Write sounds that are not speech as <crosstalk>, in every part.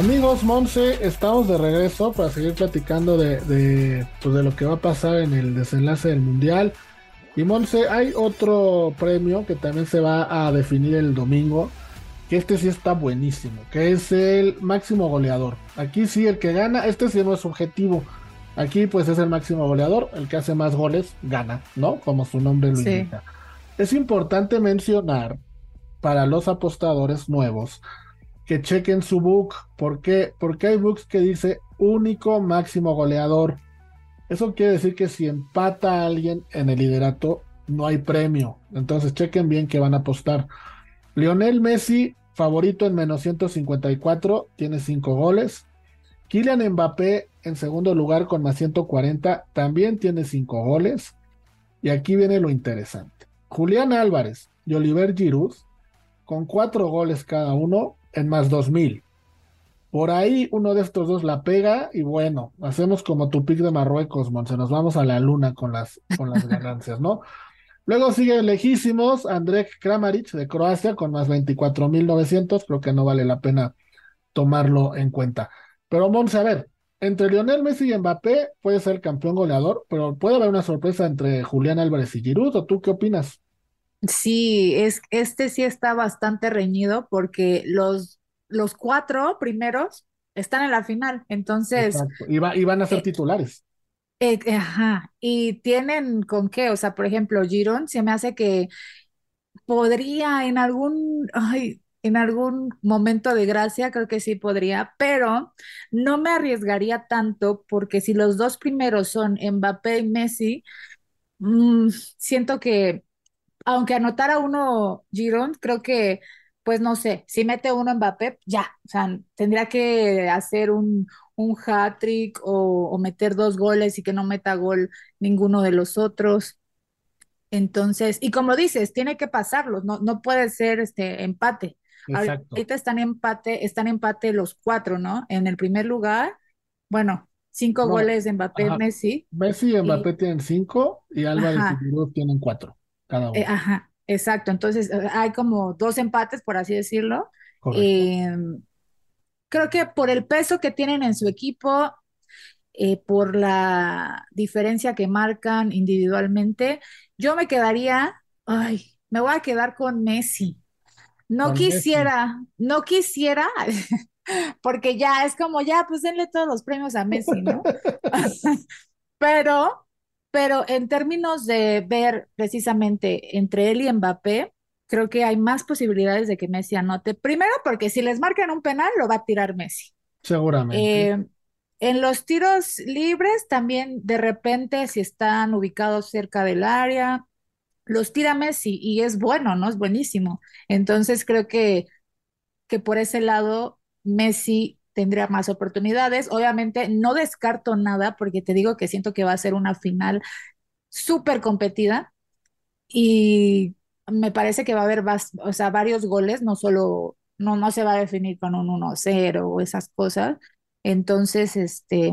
Amigos, Monse, estamos de regreso para seguir platicando de, de, pues de lo que va a pasar en el desenlace del Mundial. Y Monse, hay otro premio que también se va a definir el domingo, que este sí está buenísimo, que es el máximo goleador. Aquí sí, el que gana, este sí no es objetivo. Aquí pues es el máximo goleador, el que hace más goles gana, ¿no? Como su nombre lo indica. Es importante mencionar para los apostadores nuevos que chequen su book. ¿Por qué? Porque hay books que dice único máximo goleador. Eso quiere decir que si empata a alguien en el liderato, no hay premio. Entonces chequen bien que van a apostar. Lionel Messi, favorito en menos 154, tiene 5 goles. Kylian Mbappé en segundo lugar con más 140, también tiene 5 goles. Y aquí viene lo interesante. Julián Álvarez y Oliver Giroud, con 4 goles cada uno, en más 2000. Por ahí uno de estos dos la pega y bueno, hacemos como tu pick de Marruecos, Monse, nos vamos a la luna con las, con las <laughs> ganancias, ¿no? Luego sigue lejísimos Andrej Kramaric de Croacia con más 24.900, creo que no vale la pena tomarlo en cuenta. Pero Monse, a ver, entre Lionel Messi y Mbappé puede ser campeón goleador, pero puede haber una sorpresa entre Julián Álvarez y Giroud, ¿o tú qué opinas? Sí, es, este sí está bastante reñido porque los, los cuatro primeros están en la final, entonces... Y, van a ser eh, titulares. Eh, ajá, y tienen con qué, o sea, por ejemplo, Girón se me hace que podría en algún, ay, en algún momento de gracia, creo que sí podría, pero no me arriesgaría tanto porque si los dos primeros son Mbappé y Messi, mm, siento que aunque anotara uno Giron, creo que, pues no sé, si mete uno Mbappé, ya, o sea, tendría que hacer un, un hat-trick o, meter dos goles y que no meta gol ninguno de los otros. Entonces, y como dices, tiene que pasarlos, no, no puede ser este empate. Exacto. Ahorita están empate, están empate los cuatro, ¿no? En el primer lugar, bueno, cinco goles de Mbappé, Messi. Messi y Mbappé tienen cinco y Álvarez y Giroud tienen cuatro. Eh, ajá, exacto. Entonces eh, hay como dos empates, por así decirlo. Em, creo que por el peso que tienen en su equipo, eh, por la diferencia que marcan individualmente, yo me quedaría, ay, me voy a quedar con Messi. No quisiera, no quisiera, <laughs> porque ya es como, ya, pues denle todos los premios a Messi, ¿no? <laughs> <laughs> Pero pero en términos de ver precisamente entre él y Mbappé, creo que hay más posibilidades de que Messi anote. Primero, porque si les marcan un penal, lo va a tirar Messi. Seguramente. Eh, en los tiros libres, también de repente, si están ubicados cerca del área, los tira Messi y es bueno, ¿no? Es buenísimo. Entonces creo que, que por ese lado, Messi tendría más oportunidades. Obviamente no descarto nada porque te digo que siento que va a ser una final súper competida y me parece que va a haber o sea, varios goles, no solo, no, no se va a definir con un 1-0 o esas cosas. Entonces, este,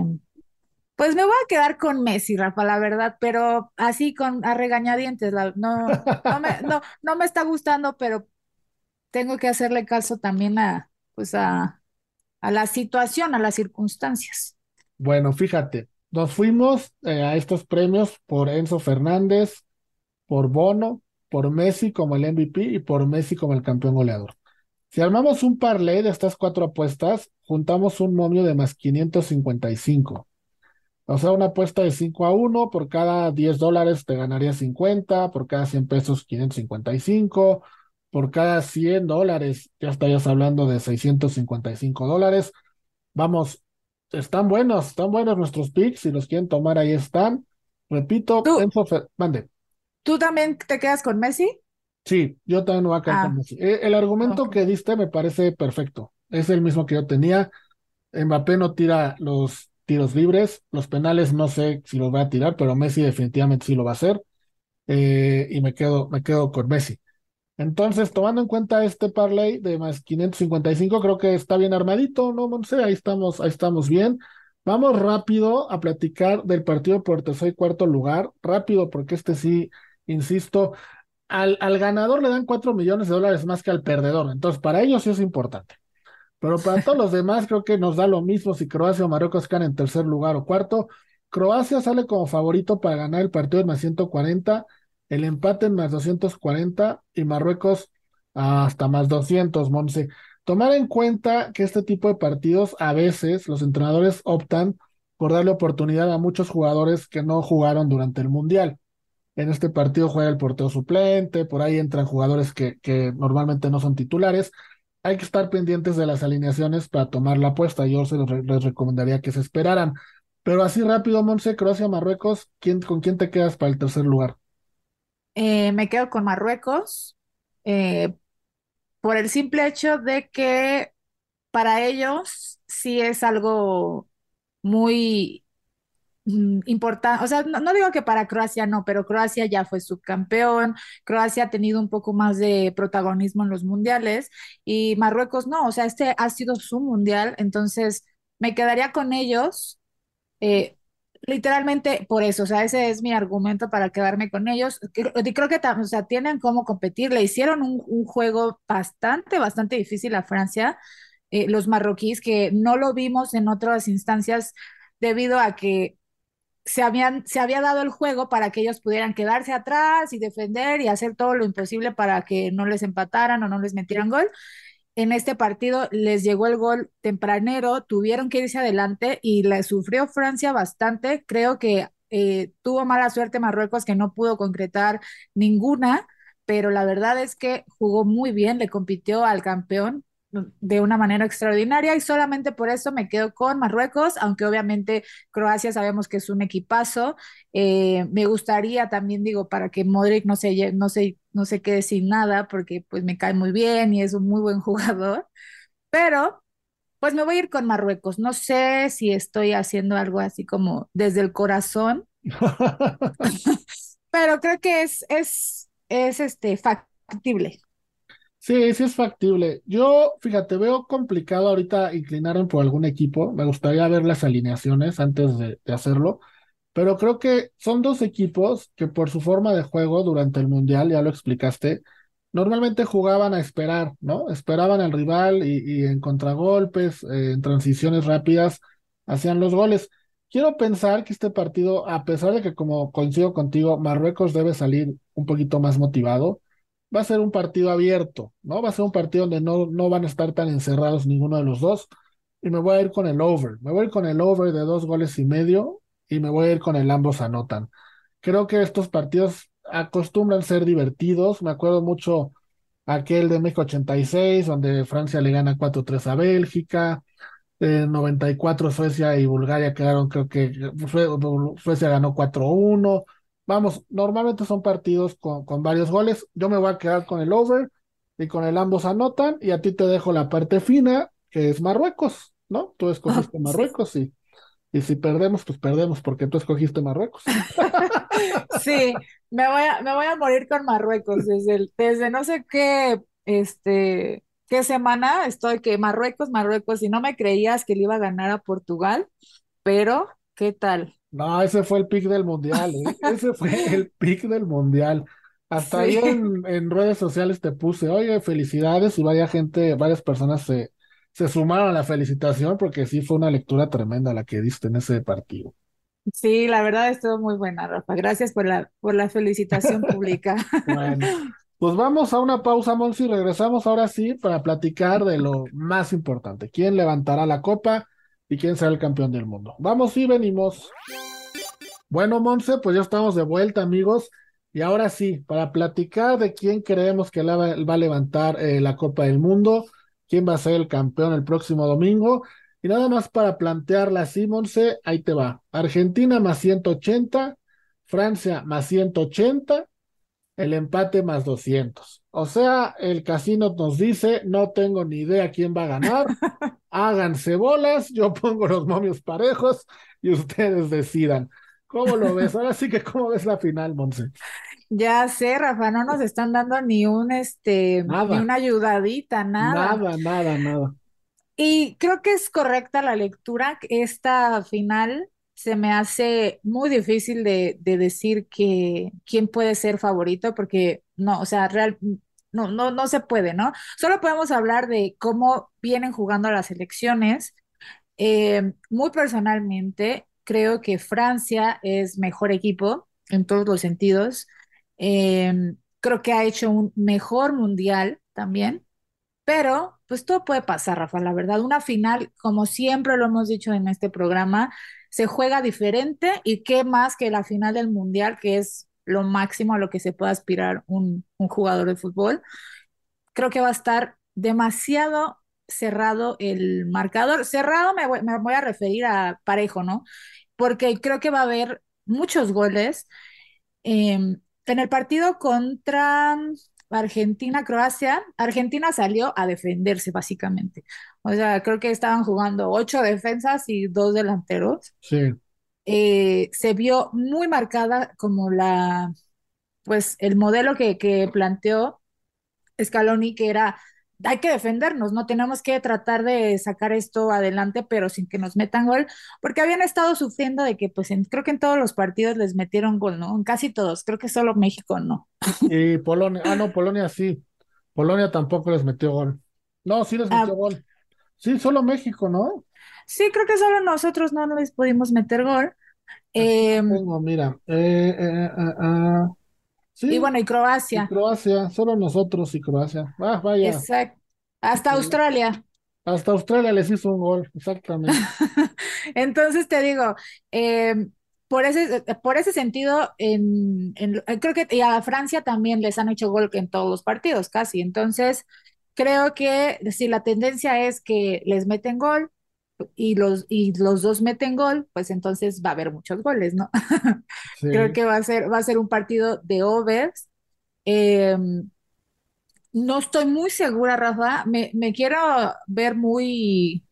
pues me voy a quedar con Messi, Rafa, la verdad, pero así con a regañadientes, no, no, me, no, no me está gustando, pero tengo que hacerle caso también a, pues a, a la situación, a las circunstancias. Bueno, fíjate, nos fuimos eh, a estos premios por Enzo Fernández, por Bono, por Messi como el MVP y por Messi como el campeón goleador. Si armamos un parlay de estas cuatro apuestas, juntamos un momio de más 555. O sea, una apuesta de 5 a 1, por cada 10 dólares te ganaría 50, por cada 100 pesos 555, por cada 100 dólares, ya estarías hablando de 655 dólares. Vamos, están buenos, están buenos nuestros picks, si los quieren tomar ahí están. Repito, ¿Tú, mande. ¿Tú también te quedas con Messi? Sí, yo también voy a quedar con ah, Messi. Eh, el argumento que diste me parece perfecto. Es el mismo que yo tenía. Mbappé no tira los tiros libres, los penales no sé si los va a tirar, pero Messi definitivamente sí lo va a hacer. Eh, y me quedo, me quedo con Messi. Entonces, tomando en cuenta este parlay de más 555, creo que está bien armadito, ¿no, Monse? Ahí estamos, ahí estamos bien. Vamos rápido a platicar del partido por tercer y cuarto lugar. Rápido, porque este sí, insisto, al, al ganador le dan 4 millones de dólares más que al perdedor. Entonces, para ellos sí es importante. Pero para todos los demás creo que nos da lo mismo si Croacia o Marruecos quedan en tercer lugar o cuarto. Croacia sale como favorito para ganar el partido en más 140, el empate en más 240 y Marruecos hasta más 200, Monse. Tomar en cuenta que este tipo de partidos a veces los entrenadores optan por darle oportunidad a muchos jugadores que no jugaron durante el Mundial. En este partido juega el portero suplente, por ahí entran jugadores que, normalmente no son titulares hay que estar pendientes de las alineaciones para tomar la apuesta. Yo se les, recomendaría que se esperaran. Pero así rápido, Monse, Croacia, Marruecos, ¿quién, ¿con quién te quedas para el tercer lugar? Eh, me quedo con Marruecos eh, por el simple hecho de que para ellos sí es algo muy Mm, importante, o sea, no, digo que para Croacia no, pero Croacia ya fue subcampeón, Croacia ha tenido un poco más de protagonismo en los mundiales y Marruecos no, o sea, este ha sido su mundial, entonces me quedaría con ellos, eh, literalmente por eso, o sea, ese es mi argumento para quedarme con ellos. Creo, creo que o sea, tienen cómo competir, le hicieron un, juego bastante, bastante difícil a Francia. Eh, los marroquíes que no lo vimos en otras instancias debido a que se, habían, se había dado el juego para que ellos pudieran quedarse atrás y defender y hacer todo lo imposible para que no les empataran o no les metieran gol. En este partido les llegó el gol tempranero, tuvieron que irse adelante y le sufrió Francia bastante. Creo que eh, tuvo mala suerte Marruecos que no pudo concretar ninguna, pero la verdad es que jugó muy bien, le compitió al campeón de una manera extraordinaria y solamente por eso me quedo con Marruecos, aunque obviamente Croacia sabemos que es un equipazo. Eh, me gustaría también, digo, para que Modric no se, no, se, no se quede sin nada, porque pues me cae muy bien y es un muy buen <laughs> jugador, pero pues me voy a ir con Marruecos. No sé si estoy haciendo algo así como desde el corazón, <laughs> pero creo que es, es, es este, factible. Sí, sí es factible. Yo, fíjate, veo complicado ahorita inclinarme por algún equipo. Me gustaría ver las alineaciones antes de, hacerlo. Pero creo que son dos equipos que por su forma de juego durante el Mundial, ya lo explicaste, normalmente jugaban a esperar, ¿no? Esperaban al rival y, en contragolpes, eh, en transiciones rápidas, hacían los goles. Quiero pensar que este partido, a pesar de que como coincido contigo, Marruecos debe salir un poquito más motivado va a ser un partido abierto, ¿no? Va a ser un partido donde no, no van a estar tan encerrados ninguno de los dos. Y me voy a ir con el over. Me voy a ir con el over de dos goles y medio y me voy a ir con el ambos anotan. Creo que estos partidos acostumbran ser divertidos. Me acuerdo mucho aquel de México 86, donde Francia le gana 4-3 a Bélgica. En 94 Suecia y Bulgaria quedaron, creo que Suecia ganó 4-1. Vamos, normalmente son partidos con, con, varios goles. Yo me voy a quedar con el over y con el ambos anotan. Y a ti te dejo la parte fina, que es Marruecos, ¿no? Tú escogiste Marruecos y, y si perdemos, pues perdemos porque tú escogiste Marruecos. <laughs> sí, me voy a, me voy a morir con Marruecos desde, desde no sé qué, este, qué semana estoy que Marruecos, Marruecos, y no me creías que le iba a ganar a Portugal, pero ¿qué tal? No, ese fue el pick del mundial, ¿eh? <laughs> ese fue el pick del mundial. Hasta ahí en, redes sociales te puse, oye, felicidades y vaya gente, varias personas se, se sumaron a la felicitación porque sí fue una lectura tremenda la que diste en ese partido. Sí, la verdad estuvo muy buena, Rafa. Gracias por la, por la felicitación <laughs> pública. Bueno, <laughs> pues vamos a una pausa, Monsi, y regresamos ahora sí para platicar de lo más importante. ¿Quién levantará la copa? y quién será el campeón del mundo. Vamos y venimos. Bueno, Monse, pues ya estamos de vuelta, amigos. Y ahora sí, para platicar de quién creemos que va, a levantar eh, la Copa del Mundo, quién va a ser el campeón el próximo domingo. Y nada más para plantearla así, Monse, ahí te va. Argentina más 180, Francia más 180, el empate más 200. O sea, el casino nos dice, no tengo ni idea quién va a ganar, <laughs> háganse bolas, yo pongo los momios parejos y ustedes decidan. ¿Cómo lo ves? Ahora sí que, ¿cómo ves la final, Monse? Ya sé, Rafa, no nos están dando ni un, este, ni una ayudadita, nada. Nada, nada, nada. Y creo que es correcta la lectura. Esta final se me hace muy difícil de, de decir que quién puede ser favorito, porque no, o sea, real, no, no, no se puede, ¿no? Solo podemos hablar de cómo vienen jugando las elecciones. Eh, muy personalmente, creo que Francia es mejor equipo en todos los sentidos. Eh, creo que ha hecho un mejor mundial también, pero pues todo puede pasar, Rafa, la verdad. Una final, como siempre lo hemos dicho en este programa, se juega diferente y qué más que la final del mundial, que es lo máximo a lo que se puede aspirar un, un jugador de fútbol. Creo que va a estar demasiado cerrado el marcador. Cerrado me voy, me voy a referir a parejo, ¿no? Porque creo que va a haber muchos goles. Eh, en el partido contra Argentina-Croacia, Argentina salió a defenderse básicamente. O sea, creo que estaban jugando ocho defensas y dos delanteros. Sí. Eh, se vio muy marcada como la, pues el modelo que, que planteó Scaloni, que era hay que defendernos, no tenemos que tratar de sacar esto adelante, pero sin que nos metan gol, porque habían estado sufriendo de que, pues, en, creo que en todos los partidos les metieron gol, ¿no? En casi todos, creo que solo México no. Y Polonia, ah, no, Polonia sí. Polonia tampoco les metió gol. No, sí les metió ah, gol. Sí, solo México, ¿no? Sí, creo que solo nosotros no les pudimos meter gol. Eh, mira, eh, eh, eh y bueno, y Croacia. Croacia, solo nosotros y Croacia. Ah, vaya. Exacto. Hasta Australia. Hasta Australia les hizo un gol, exactamente. <laughs> Entonces te digo, em, por ese, por ese sentido, en, creo que y a Francia también les han hecho gol en todos los partidos, casi. Entonces, creo que si la tendencia es que les meten gol, y los, y los dos meten gol, pues entonces va a haber muchos goles, ¿no? <laughs> Creo que va a ser, va a ser un partido de overs. Em, no estoy muy segura, Rafa. Me, me quiero ver muy,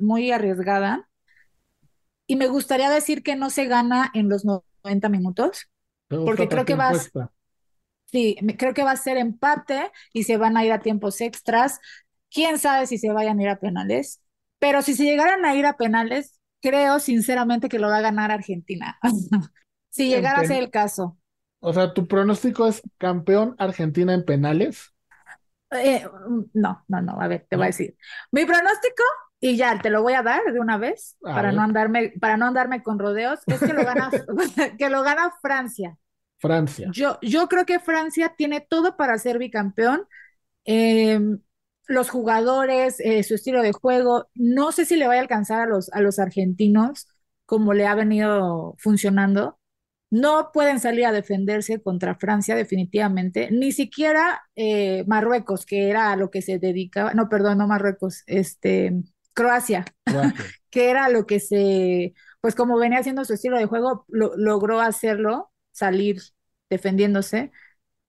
muy arriesgada. Y me gustaría decir que no se gana en los 90 minutos. Porque creo que va Sí, creo que va a ser empate y se van a ir a tiempos extras. Quién sabe si se vayan a ir a penales. Pero si se llegaran a ir a penales, creo sinceramente que lo va a ganar Argentina. <laughs> si llegara a ser el caso. O sea, ¿tu pronóstico es campeón Argentina en penales? Eh, no, no, no, a ver, te voy a decir. Mi pronóstico, y ya te lo voy a dar de una vez, para no andarme, para no andarme con rodeos, es que lo gana, <laughs> que lo gana Francia. Francia. Yo, yo creo que Francia tiene todo para ser bicampeón. Eh, los jugadores, eh, su estilo de juego, no sé si le va a alcanzar a los, a los argentinos como le ha venido funcionando. No pueden salir a defenderse contra Francia definitivamente, ni siquiera eh, Marruecos, que era a lo que se dedicaba, no, perdón, no Marruecos, este, Croacia, <laughs> que era lo que se, pues como venía haciendo su estilo de juego, logró hacerlo, salir defendiéndose.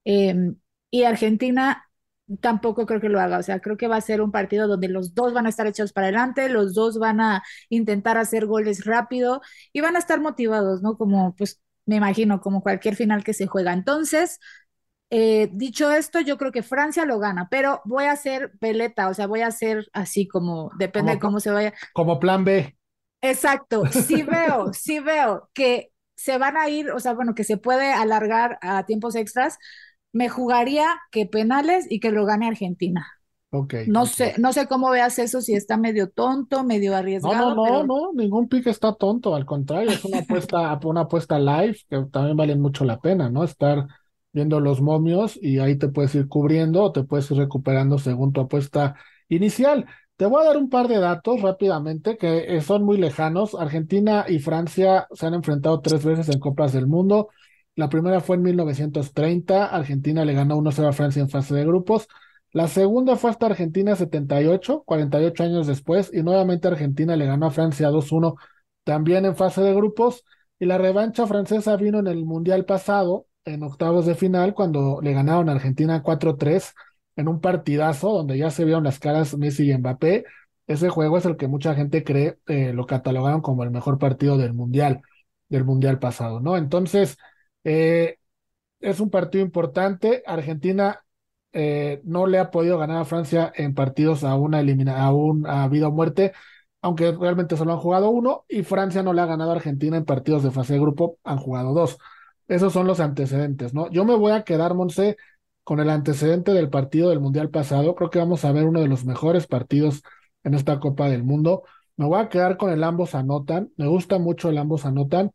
Em, y Argentina tampoco creo que lo haga. O sea, creo que va a ser un partido donde los dos van a estar hechos para adelante, los dos van a intentar hacer goles rápido y van a estar motivados, ¿no? Como, pues, me imagino, como cualquier final que se juega. Entonces, eh, dicho esto, yo creo que Francia lo gana, pero voy a hacer peleta, o sea, voy a hacer así como, depende de cómo se vaya. Como plan B. Exacto, sí <laughs> veo, sí veo que se van a ir, o sea, bueno, que se puede alargar a tiempos extras, me jugaría que penales y que lo gane Argentina. Okay, no sé, no sé cómo veas eso, si está medio tonto, medio arriesgado. No, no, no, no, ningún pique está tonto, al contrario, es una <laughs> apuesta, una apuesta live que también vale mucho la pena, ¿no? Estar viendo los momios y ahí te puedes ir cubriendo o te puedes ir recuperando según tu apuesta inicial. Te voy a dar un par de datos rápidamente que son muy lejanos. Argentina y Francia se han enfrentado tres veces en Copas del Mundo. La primera fue en 1930, Argentina le ganó 1-0 a Francia en fase de grupos. La segunda fue hasta Argentina 78, 48 años después, y nuevamente Argentina le ganó a Francia 2-1 también en fase de grupos. Y la revancha francesa vino en el Mundial pasado, en octavos de final, cuando le ganaron a Argentina 4-3 en un partidazo donde ya se vieron las caras Messi y Mbappé. Ese juego es el que mucha gente cree eh, lo catalogaron como el mejor partido del Mundial, del Mundial pasado, ¿no? Entonces, eh, es un partido importante. Argentina eh, no le ha podido ganar a Francia en partidos a una elimina a un a vida o muerte, aunque realmente solo han jugado uno, y Francia no le ha ganado a Argentina en partidos de fase de grupo, han jugado dos. Esos son los antecedentes, ¿no? Yo me voy a quedar, Monse, con el antecedente del partido del Mundial pasado. Creo que vamos a ver uno de los mejores partidos en esta Copa del Mundo. Me voy a quedar con el ambos anotan. Me gusta mucho el ambos anotan.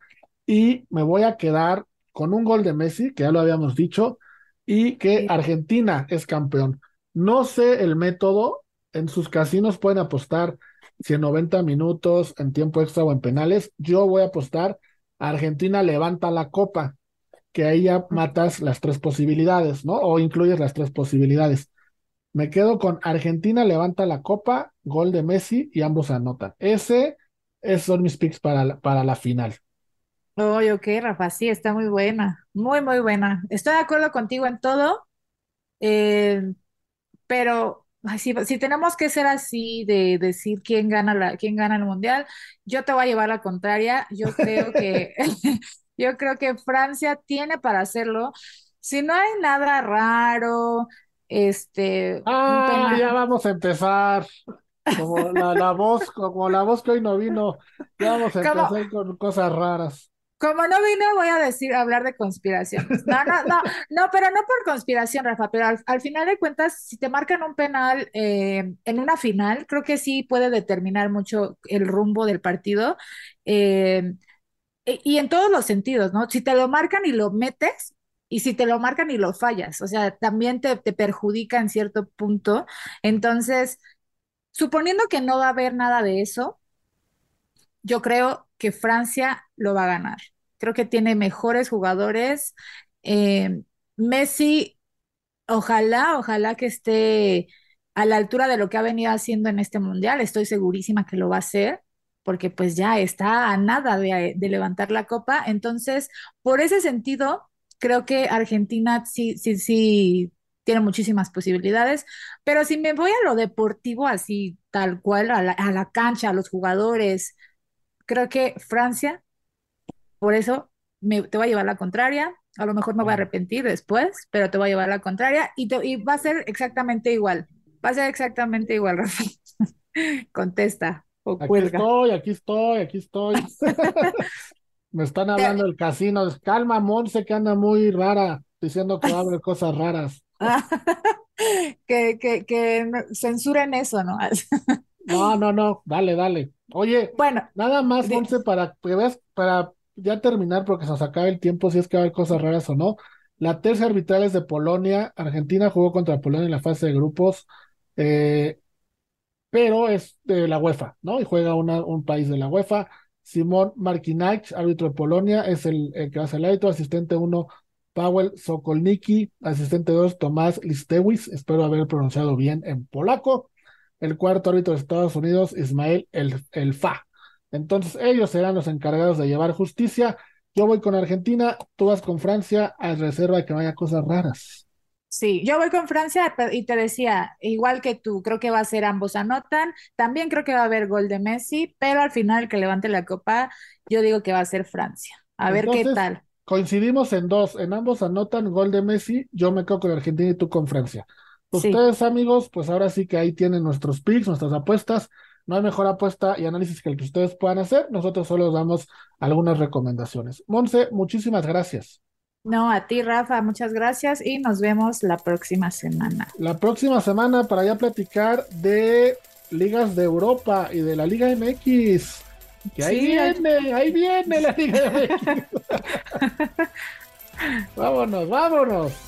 Y me voy a quedar con un gol de Messi, que ya lo habíamos dicho, y que Argentina es campeón. No sé el método. En sus casinos pueden apostar si en 90 minutos, en tiempo extra o en penales. Yo voy a apostar. Argentina levanta la copa que ahí ya matas las tres posibilidades, ¿no? O incluyes las tres posibilidades. Me quedo con Argentina levanta la copa, gol de Messi y ambos anotan. Ese, esos son mis picks para la, para la final. Oye, ok, Rafa, sí, está muy buena, muy, muy buena. Estoy de acuerdo contigo en todo, eh, pero si, si, tenemos que ser así de decir quién gana la, quién gana el mundial, yo te voy a llevar la contraria. Yo creo que <laughs> <laughs> Yo creo que Francia tiene para hacerlo. Si no hay nada raro, este. Ah, ya vamos a empezar. Como la, voz, como la voz que hoy no vino, ya vamos a <laughs> empezar con cosas raras. Como no vino, voy a decir, hablar de conspiración. No, no, no, no, pero no por conspiración, Rafa, pero al, final de cuentas, si te marcan un penal eh, en una final, creo que sí puede determinar mucho el rumbo del partido. Eh, e, y en todos los sentidos, ¿no? Si te lo marcan y lo metes, y si te lo marcan y lo fallas, o sea, también te, perjudica en cierto punto. Entonces, suponiendo que no va a haber nada de eso, yo creo que Francia lo va a ganar. Creo que tiene mejores jugadores. Eh, Messi, ojalá, ojalá que esté a la altura de lo que ha venido haciendo en este mundial. Estoy segurísima que lo va a hacer porque pues ya está a nada de, levantar la copa. Entonces, por ese sentido, creo que Argentina sí, sí, sí tiene muchísimas posibilidades, pero si me voy a lo deportivo así, tal cual, a la, cancha, a los jugadores, creo que Francia, por eso me, te voy a llevar la contraria, a lo mejor me voy a arrepentir después, pero te voy a llevar la contraria y, y va a ser exactamente igual, va a ser exactamente igual, <laughs> Rafa. Contesta aquí estoy, aquí estoy, aquí estoy. <laughs> Me están hablando del casino. Calma, Monse, que anda muy rara, diciendo que va cosas raras. <laughs> que, que, que censuren eso, ¿no? no, no, no, dale, dale. Oye, bueno, nada más, Monse, para que veas, para ya terminar, porque se nos acaba el tiempo, si es que va a haber cosas raras o no. La tercera arbitral es de Polonia. Argentina jugó contra Polonia en la fase de grupos. Eh, pero es de la UEFA, ¿no? Y juega un país de la UEFA. Simón Markinach, árbitro de Polonia, es el, que hace el árbitro. Asistente 1, Paweł Sokolniki. Asistente 2, Tomás Listewis. Espero haber pronunciado bien en polaco. El cuarto árbitro de Estados Unidos, Ismael El, el Fa. Entonces, ellos serán los encargados de llevar justicia. Yo voy con Argentina, tú vas con Francia, a reserva de que no haya cosas raras. Sí, yo voy con Francia y te decía, igual que tú, creo que va a ser ambos anotan. También creo que va a haber gol de Messi, pero al final el que levante la copa, yo digo que va a ser Francia. A ver qué tal. Coincidimos en dos, en ambos anotan gol de Messi, yo me quedo con Argentina y tú con Francia. Ustedes, amigos, pues ahora sí que ahí tienen nuestros picks, nuestras apuestas. No hay mejor apuesta y análisis que el que ustedes puedan hacer. Nosotros solo damos algunas recomendaciones. Monse, muchísimas gracias. No, a ti, Rafa, muchas gracias y nos vemos la próxima semana. La próxima semana para ya platicar de ligas de Europa y de la Liga MX. Que ahí viene, ahí viene la Liga MX. <laughs> <laughs> vámonos, vámonos.